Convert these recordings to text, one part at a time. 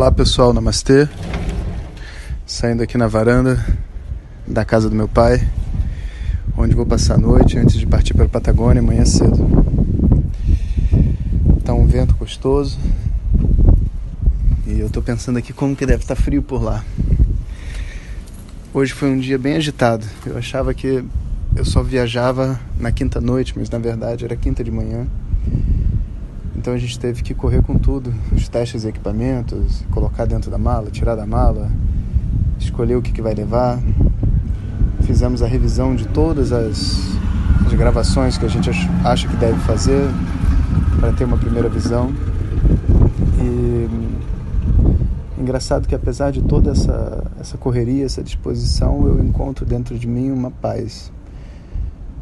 Olá pessoal, namastê. Saindo aqui na varanda da casa do meu pai, onde vou passar a noite antes de partir para a Patagônia amanhã cedo. Tá um vento gostoso e eu tô pensando aqui como que deve estar tá frio por lá. Hoje foi um dia bem agitado. Eu achava que eu só viajava na quinta noite, mas na verdade era quinta de manhã. Então a gente teve que correr com tudo, os testes de equipamentos, colocar dentro da mala, tirar da mala, escolher o que, que vai levar. Fizemos a revisão de todas as, as gravações que a gente acha que deve fazer para ter uma primeira visão. E engraçado que apesar de toda essa, essa correria, essa disposição, eu encontro dentro de mim uma paz.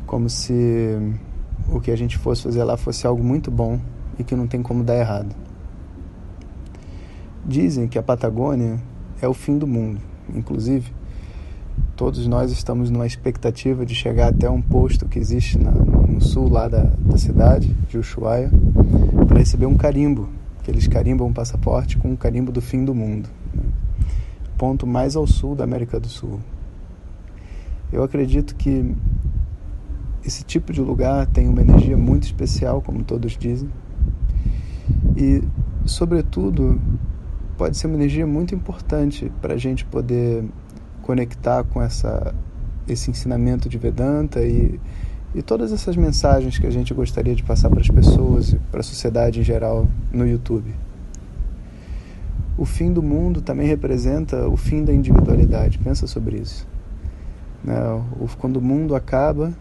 Como se o que a gente fosse fazer lá fosse algo muito bom e que não tem como dar errado. Dizem que a Patagônia é o fim do mundo. Inclusive, todos nós estamos numa expectativa de chegar até um posto que existe na, no sul lá da, da cidade, de Ushuaia, para receber um carimbo, que eles carimbam um passaporte com o um carimbo do fim do mundo. Né? Ponto mais ao sul da América do Sul. Eu acredito que esse tipo de lugar tem uma energia muito especial, como todos dizem, e, sobretudo, pode ser uma energia muito importante para a gente poder conectar com essa, esse ensinamento de Vedanta e, e todas essas mensagens que a gente gostaria de passar para as pessoas e para a sociedade em geral no YouTube. O fim do mundo também representa o fim da individualidade. Pensa sobre isso. Né? Quando o mundo acaba,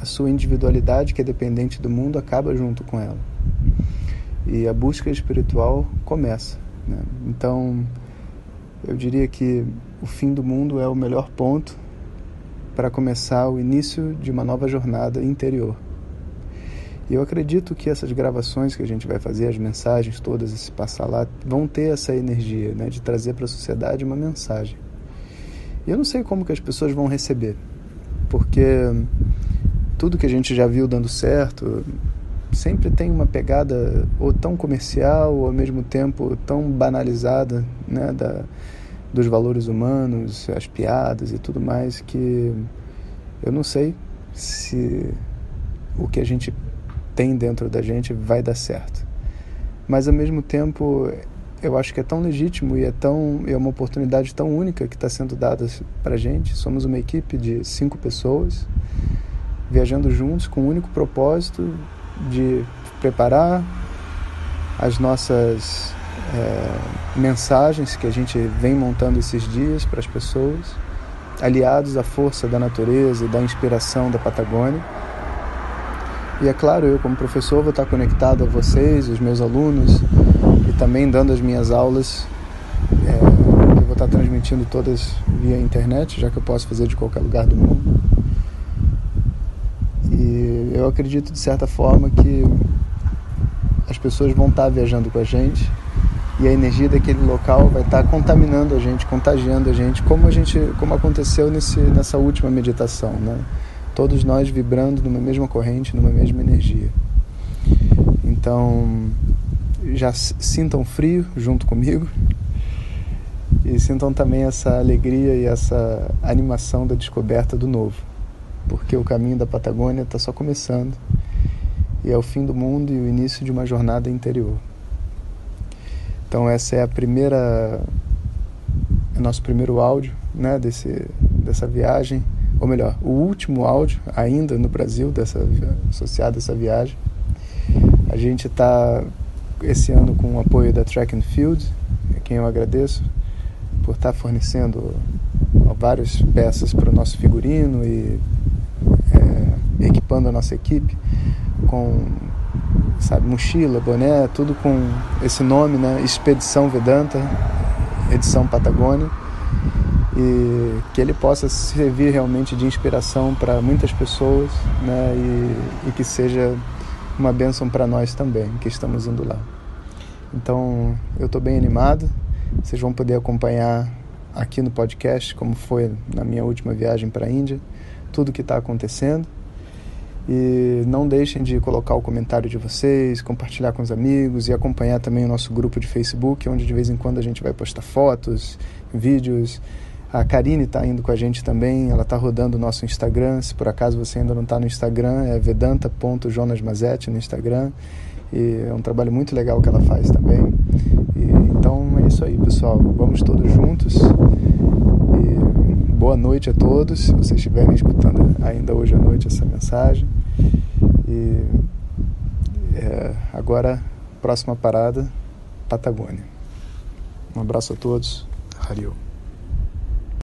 a sua individualidade, que é dependente do mundo, acaba junto com ela e a busca espiritual começa. Né? Então, eu diria que o fim do mundo é o melhor ponto para começar o início de uma nova jornada interior. E eu acredito que essas gravações que a gente vai fazer, as mensagens todas, esse passar lá, vão ter essa energia né, de trazer para a sociedade uma mensagem. E eu não sei como que as pessoas vão receber, porque tudo que a gente já viu dando certo, sempre tem uma pegada ou tão comercial ou ao mesmo tempo tão banalizada né, da, dos valores humanos, as piadas e tudo mais que eu não sei se o que a gente tem dentro da gente vai dar certo. Mas ao mesmo tempo eu acho que é tão legítimo e é tão é uma oportunidade tão única que está sendo dada para gente. Somos uma equipe de cinco pessoas viajando juntos com um único propósito de preparar as nossas é, mensagens que a gente vem montando esses dias para as pessoas, aliados à força da natureza e da inspiração da Patagônia. E é claro, eu como professor vou estar conectado a vocês, os meus alunos, e também dando as minhas aulas, é, eu vou estar transmitindo todas via internet, já que eu posso fazer de qualquer lugar do mundo eu acredito de certa forma que as pessoas vão estar viajando com a gente e a energia daquele local vai estar contaminando a gente, contagiando a gente, como a gente, como aconteceu nesse, nessa última meditação, né? Todos nós vibrando numa mesma corrente, numa mesma energia. Então, já sintam frio junto comigo e sintam também essa alegria e essa animação da descoberta do novo porque o caminho da Patagônia está só começando e é o fim do mundo e o início de uma jornada interior. Então essa é a primeira, é nosso primeiro áudio, né, desse dessa viagem, ou melhor, o último áudio ainda no Brasil dessa associado a essa viagem. A gente está esse ano com o apoio da Track and Field, a quem eu agradeço por estar tá fornecendo várias peças para o nosso figurino e equipando a nossa equipe com sabe mochila, boné, tudo com esse nome, né? Expedição Vedanta, edição Patagônia, e que ele possa servir realmente de inspiração para muitas pessoas, né? E, e que seja uma bênção para nós também, que estamos indo lá. Então, eu estou bem animado. Vocês vão poder acompanhar aqui no podcast, como foi na minha última viagem para a Índia tudo que está acontecendo. E não deixem de colocar o comentário de vocês, compartilhar com os amigos e acompanhar também o nosso grupo de Facebook, onde de vez em quando a gente vai postar fotos, vídeos. A Karine está indo com a gente também, ela está rodando o nosso Instagram. Se por acaso você ainda não está no Instagram, é vedanta.jonasmazetti no Instagram. E é um trabalho muito legal que ela faz também. E, então é isso aí, pessoal. Vamos todos juntos. E boa noite a todos, se vocês estiverem escutando ainda hoje à noite essa mensagem. E é, agora, próxima parada, Patagônia. Um abraço a todos. Hariu.